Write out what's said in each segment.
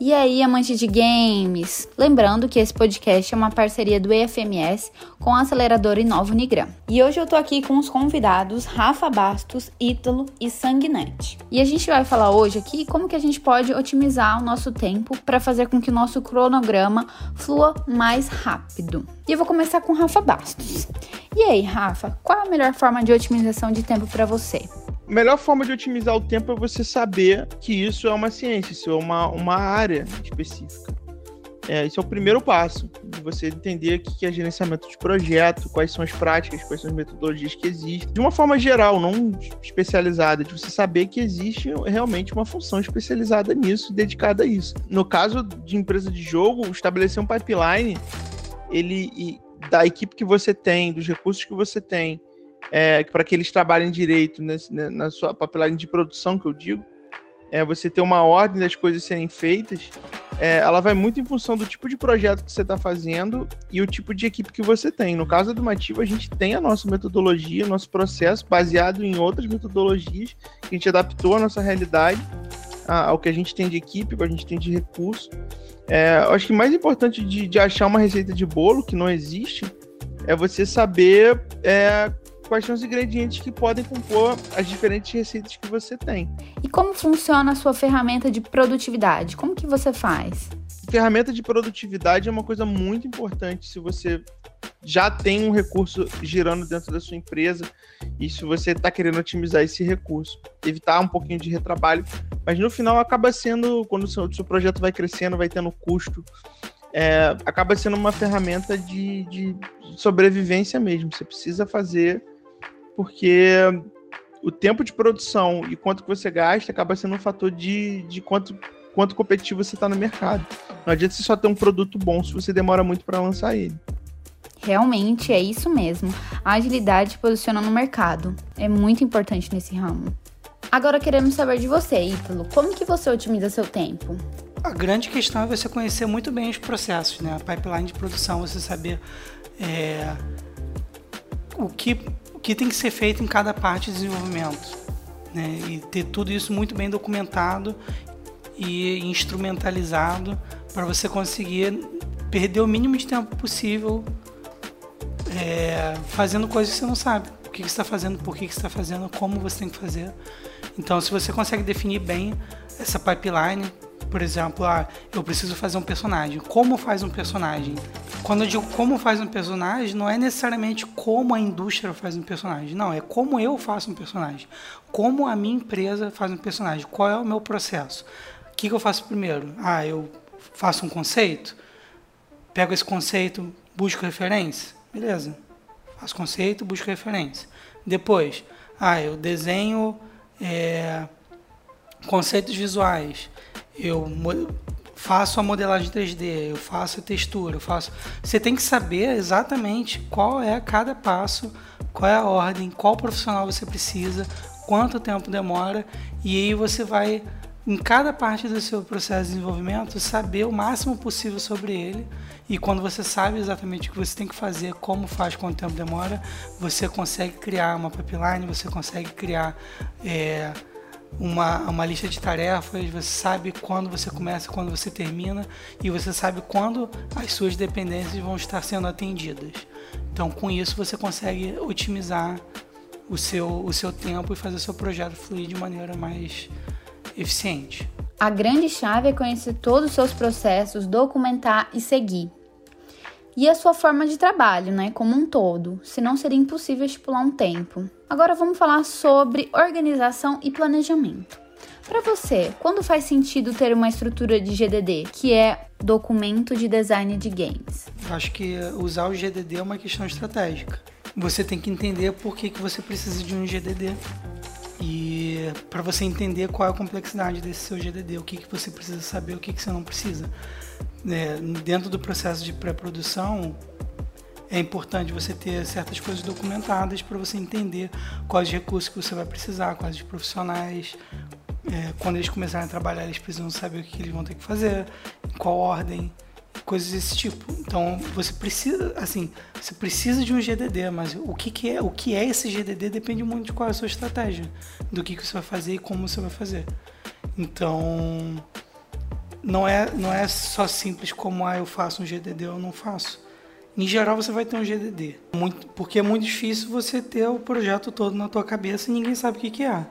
E aí, amante de games? Lembrando que esse podcast é uma parceria do EFMS com a aceleradora Inova Unigram. E hoje eu tô aqui com os convidados Rafa Bastos, Ítalo e Sanguinete. E a gente vai falar hoje aqui como que a gente pode otimizar o nosso tempo para fazer com que o nosso cronograma flua mais rápido. E eu vou começar com Rafa Bastos. E aí, Rafa, qual a melhor forma de otimização de tempo para você? A melhor forma de otimizar o tempo é você saber que isso é uma ciência, isso é uma, uma área específica. É, esse é o primeiro passo, de você entender o que é gerenciamento de projeto, quais são as práticas, quais são as metodologias que existem. De uma forma geral, não especializada, de você saber que existe realmente uma função especializada nisso, dedicada a isso. No caso de empresa de jogo, estabelecer um pipeline, ele da equipe que você tem, dos recursos que você tem, é, para que eles trabalhem direito nesse, né, na sua papelagem de produção, que eu digo, é, você ter uma ordem das coisas serem feitas, é, ela vai muito em função do tipo de projeto que você está fazendo e o tipo de equipe que você tem. No caso do Mativo, a gente tem a nossa metodologia, nosso processo, baseado em outras metodologias que a gente adaptou à nossa realidade, ao que a gente tem de equipe, ao que a gente tem de recurso. É, eu acho que mais importante de, de achar uma receita de bolo que não existe é você saber é, quais são os ingredientes que podem compor as diferentes receitas que você tem. E como funciona a sua ferramenta de produtividade? Como que você faz? Ferramenta de produtividade é uma coisa muito importante se você já tem um recurso girando dentro da sua empresa e se você está querendo otimizar esse recurso, evitar um pouquinho de retrabalho, mas no final acaba sendo, quando o seu, o seu projeto vai crescendo, vai tendo custo, é, acaba sendo uma ferramenta de, de sobrevivência mesmo. Você precisa fazer porque o tempo de produção e quanto que você gasta acaba sendo um fator de, de quanto, quanto competitivo você está no mercado. Não adianta você só ter um produto bom se você demora muito para lançar ele. Realmente é isso mesmo. A agilidade posiciona no mercado. É muito importante nesse ramo. Agora queremos saber de você, Ítalo. Como que você otimiza seu tempo? A grande questão é você conhecer muito bem os processos, né? A pipeline de produção, você saber é, o que que tem que ser feito em cada parte de desenvolvimento. Né? E ter tudo isso muito bem documentado e instrumentalizado para você conseguir perder o mínimo de tempo possível é, fazendo coisas que você não sabe. O que, que você está fazendo, por que, que você está fazendo, como você tem que fazer. Então, se você consegue definir bem essa pipeline, por exemplo, ah, eu preciso fazer um personagem. Como faz um personagem? Quando eu digo como faz um personagem, não é necessariamente como a indústria faz um personagem. Não, é como eu faço um personagem. Como a minha empresa faz um personagem. Qual é o meu processo? O que, que eu faço primeiro? Ah, eu faço um conceito, pego esse conceito, busco referência. Beleza. Faço conceito, busco referência. Depois, ah, eu desenho é, conceitos visuais eu faço a modelagem 3D, eu faço a textura, eu faço. Você tem que saber exatamente qual é cada passo, qual é a ordem, qual profissional você precisa, quanto tempo demora, e aí você vai em cada parte do seu processo de desenvolvimento saber o máximo possível sobre ele. E quando você sabe exatamente o que você tem que fazer, como faz, quanto tempo demora, você consegue criar uma pipeline, você consegue criar é, uma, uma lista de tarefas, você sabe quando você começa, quando você termina e você sabe quando as suas dependências vão estar sendo atendidas. Então, com isso, você consegue otimizar o seu, o seu tempo e fazer o seu projeto fluir de maneira mais eficiente. A grande chave é conhecer todos os seus processos, documentar e seguir e a sua forma de trabalho, né, como um todo, senão seria impossível estipular um tempo. Agora vamos falar sobre organização e planejamento. Para você, quando faz sentido ter uma estrutura de GDD, que é documento de design de games? Acho que usar o GDD é uma questão estratégica. Você tem que entender por que, que você precisa de um GDD e para você entender qual é a complexidade desse seu GDD, o que, que você precisa saber, o que, que você não precisa é, dentro do processo de pré-produção, é importante você ter certas coisas documentadas para você entender quais recursos que você vai precisar, quais os profissionais. É, quando eles começarem a trabalhar, eles precisam saber o que eles vão ter que fazer, em qual ordem, coisas desse tipo. Então, você precisa, assim, você precisa de um GDD, mas o que, que é, o que é esse GDD depende muito de qual é a sua estratégia, do que, que você vai fazer e como você vai fazer. Então, não é, não é só simples como ah, eu faço um GDD ou não faço. Em geral você vai ter um GDD, muito, porque é muito difícil você ter o projeto todo na tua cabeça e ninguém sabe o que, que é.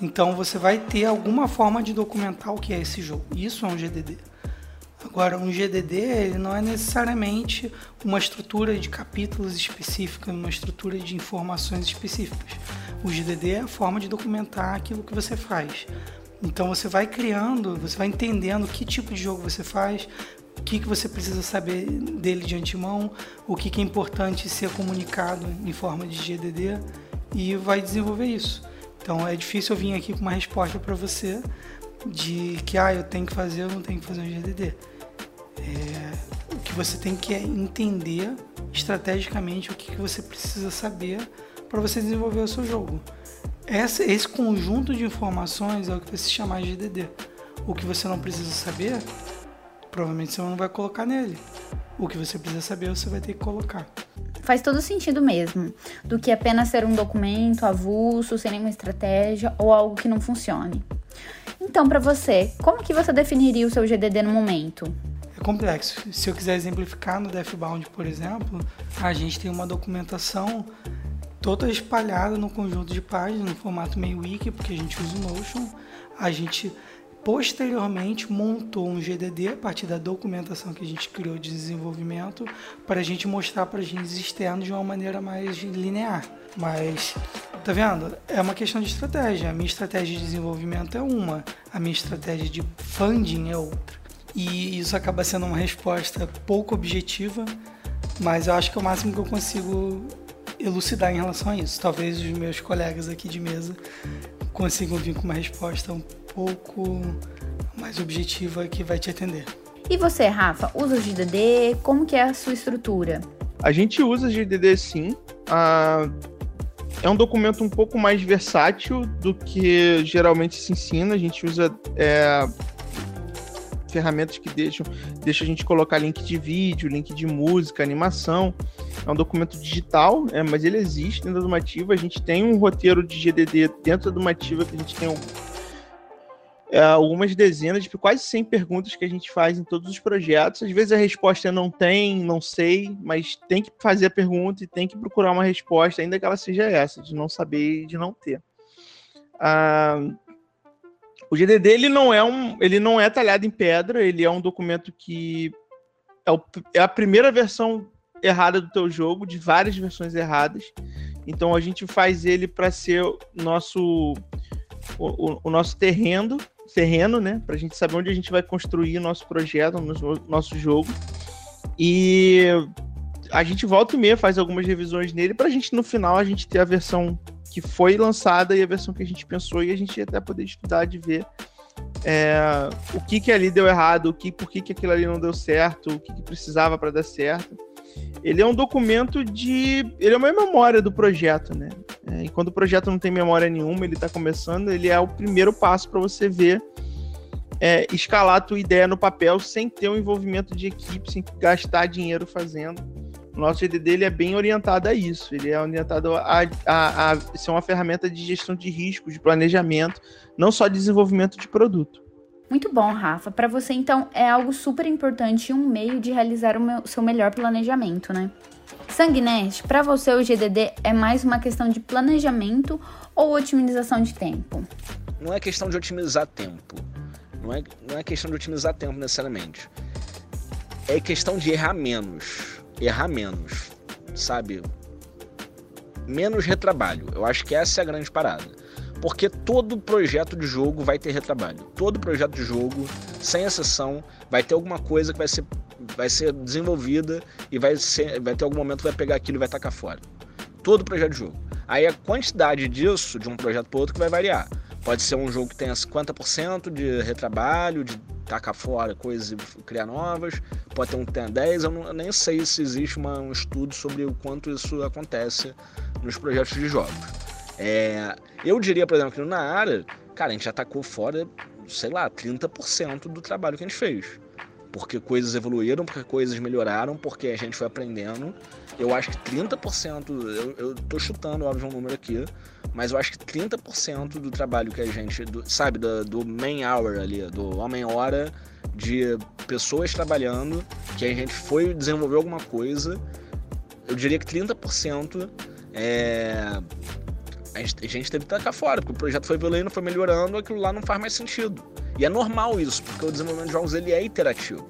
Então você vai ter alguma forma de documentar o que é esse jogo. Isso é um GDD. Agora, um GDD ele não é necessariamente uma estrutura de capítulos específica, uma estrutura de informações específicas. O GDD é a forma de documentar aquilo que você faz. Então você vai criando, você vai entendendo que tipo de jogo você faz, o que, que você precisa saber dele de antemão, o que, que é importante ser comunicado em forma de GDD e vai desenvolver isso. Então é difícil eu vir aqui com uma resposta para você de que ah, eu tenho que fazer ou não tenho que fazer um GDD. É, o que você tem que é entender estrategicamente o que, que você precisa saber para você desenvolver o seu jogo. Essa, esse conjunto de informações é o que vai se chamar de GDD. O que você não precisa saber, provavelmente você não vai colocar nele. O que você precisa saber, você vai ter que colocar. Faz todo sentido mesmo, do que apenas ser um documento avulso, sem nenhuma estratégia ou algo que não funcione. Então, para você, como que você definiria o seu GDD no momento? É complexo. Se eu quiser exemplificar no DevBound, por exemplo, a gente tem uma documentação toda espalhada no conjunto de páginas, no formato meio wiki, porque a gente usa o Notion. A gente posteriormente montou um GDD a partir da documentação que a gente criou de desenvolvimento para a gente mostrar para agentes externos de uma maneira mais linear. Mas, tá vendo? É uma questão de estratégia. A minha estratégia de desenvolvimento é uma, a minha estratégia de funding é outra. E isso acaba sendo uma resposta pouco objetiva, mas eu acho que é o máximo que eu consigo elucidar em relação a isso. Talvez os meus colegas aqui de mesa consigam vir com uma resposta um pouco mais objetiva que vai te atender. E você, Rafa, usa o GDD? Como que é a sua estrutura? A gente usa GDD sim. Ah, é um documento um pouco mais versátil do que geralmente se ensina. A gente usa é, ferramentas que deixam, deixam a gente colocar link de vídeo, link de música, animação. É um documento digital, é, mas ele existe dentro do Mativa. A gente tem um roteiro de GDD dentro do Mativa que a gente tem um, algumas dezenas, de quase 100 perguntas que a gente faz em todos os projetos. Às vezes a resposta é não tem, não sei, mas tem que fazer a pergunta e tem que procurar uma resposta, ainda que ela seja essa, de não saber e de não ter. Ah, o GDD ele não é um, ele não é talhado em pedra, ele é um documento que é, o, é a primeira versão errada do teu jogo, de várias versões erradas. Então a gente faz ele para ser nosso o, o, nosso terreno, terreno, né, para a gente saber onde a gente vai construir nosso projeto, nosso jogo. E a gente volta e meia faz algumas revisões nele para a gente no final a gente ter a versão que foi lançada e a versão que a gente pensou e a gente até poder estudar de ver é, o que que ali deu errado, o que, por que, que aquilo ali não deu certo, o que, que precisava para dar certo. Ele é um documento de. Ele é uma memória do projeto, né? É, e quando o projeto não tem memória nenhuma, ele está começando, ele é o primeiro passo para você ver é, escalar a tua ideia no papel sem ter o um envolvimento de equipe, sem gastar dinheiro fazendo. O nosso GDD ele é bem orientado a isso. Ele é orientado a, a, a ser uma ferramenta de gestão de riscos, de planejamento, não só de desenvolvimento de produto. Muito bom, Rafa. Para você, então, é algo super importante e um meio de realizar o meu, seu melhor planejamento, né? Sanguinete, para você o GDD é mais uma questão de planejamento ou otimização de tempo? Não é questão de otimizar tempo. Não é, não é questão de otimizar tempo necessariamente. É questão de errar menos errar menos, sabe? Menos retrabalho. Eu acho que essa é a grande parada. Porque todo projeto de jogo vai ter retrabalho. Todo projeto de jogo, sem exceção, vai ter alguma coisa que vai ser, vai ser desenvolvida e vai, ser, vai ter algum momento que vai pegar aquilo e vai tacar fora. Todo projeto de jogo. Aí a quantidade disso, de um projeto para outro, que vai variar. Pode ser um jogo que tenha 50% de retrabalho, de tacar fora coisas e criar novas, pode ter um que tenha 10, eu, não, eu nem sei se existe uma, um estudo sobre o quanto isso acontece nos projetos de jogos. É, eu diria, por exemplo, que na área, cara, a gente já tacou fora, sei lá, 30% do trabalho que a gente fez. Porque coisas evoluíram, porque coisas melhoraram, porque a gente foi aprendendo. Eu acho que 30%, eu, eu tô chutando, óbvio, um número aqui, mas eu acho que 30% do trabalho que a gente, do, sabe, do, do hour ali, do homem-hora de pessoas trabalhando, que a gente foi desenvolver alguma coisa, eu diria que 30% é. A gente, a gente teve que tacar fora, porque o projeto foi evoluindo, foi melhorando, aquilo lá não faz mais sentido. E é normal isso, porque o desenvolvimento de jogos ele é iterativo.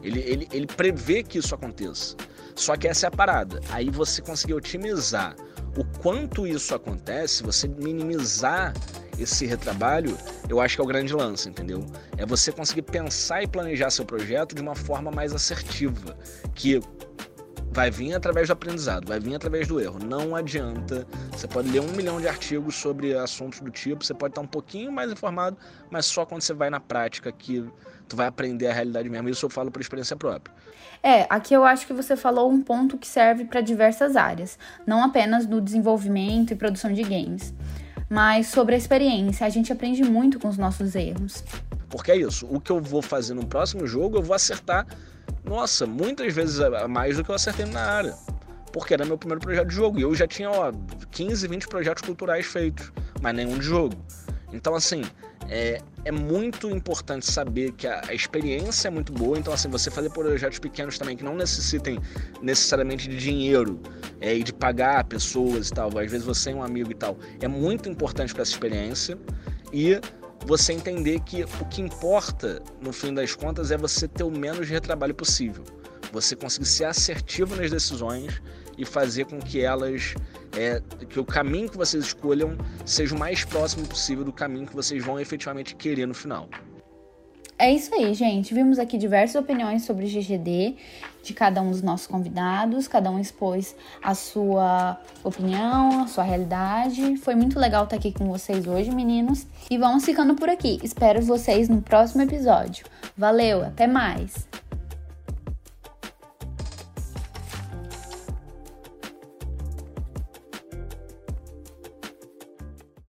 Ele, ele, ele prevê que isso aconteça. Só que essa é a parada. Aí você conseguir otimizar o quanto isso acontece, você minimizar esse retrabalho, eu acho que é o grande lance, entendeu? É você conseguir pensar e planejar seu projeto de uma forma mais assertiva, que vai vir através do aprendizado, vai vir através do erro. Não adianta. Você pode ler um milhão de artigos sobre assuntos do tipo, você pode estar um pouquinho mais informado, mas só quando você vai na prática que tu vai aprender a realidade mesmo. Isso eu falo por experiência própria. É, aqui eu acho que você falou um ponto que serve para diversas áreas, não apenas no desenvolvimento e produção de games, mas sobre a experiência. A gente aprende muito com os nossos erros. Porque é isso, o que eu vou fazer no próximo jogo, eu vou acertar, nossa, muitas vezes a mais do que eu acertei na área. Porque era meu primeiro projeto de jogo. E eu já tinha, ó, 15, 20 projetos culturais feitos, mas nenhum de jogo. Então, assim, é, é muito importante saber que a, a, experiência é muito boa. Então, assim, você fazer projetos pequenos também que não necessitem necessariamente de dinheiro é, e de pagar pessoas e tal. Às vezes você é um amigo e tal. É muito importante para essa experiência. E você entender que o que importa, no fim das contas, é você ter o menos retrabalho possível. Você conseguir ser assertivo nas decisões e fazer com que elas é, que o caminho que vocês escolham seja o mais próximo possível do caminho que vocês vão efetivamente querer no final. É isso aí, gente. Vimos aqui diversas opiniões sobre GGD de cada um dos nossos convidados. Cada um expôs a sua opinião, a sua realidade. Foi muito legal estar aqui com vocês hoje, meninos. E vamos ficando por aqui. Espero vocês no próximo episódio. Valeu, até mais!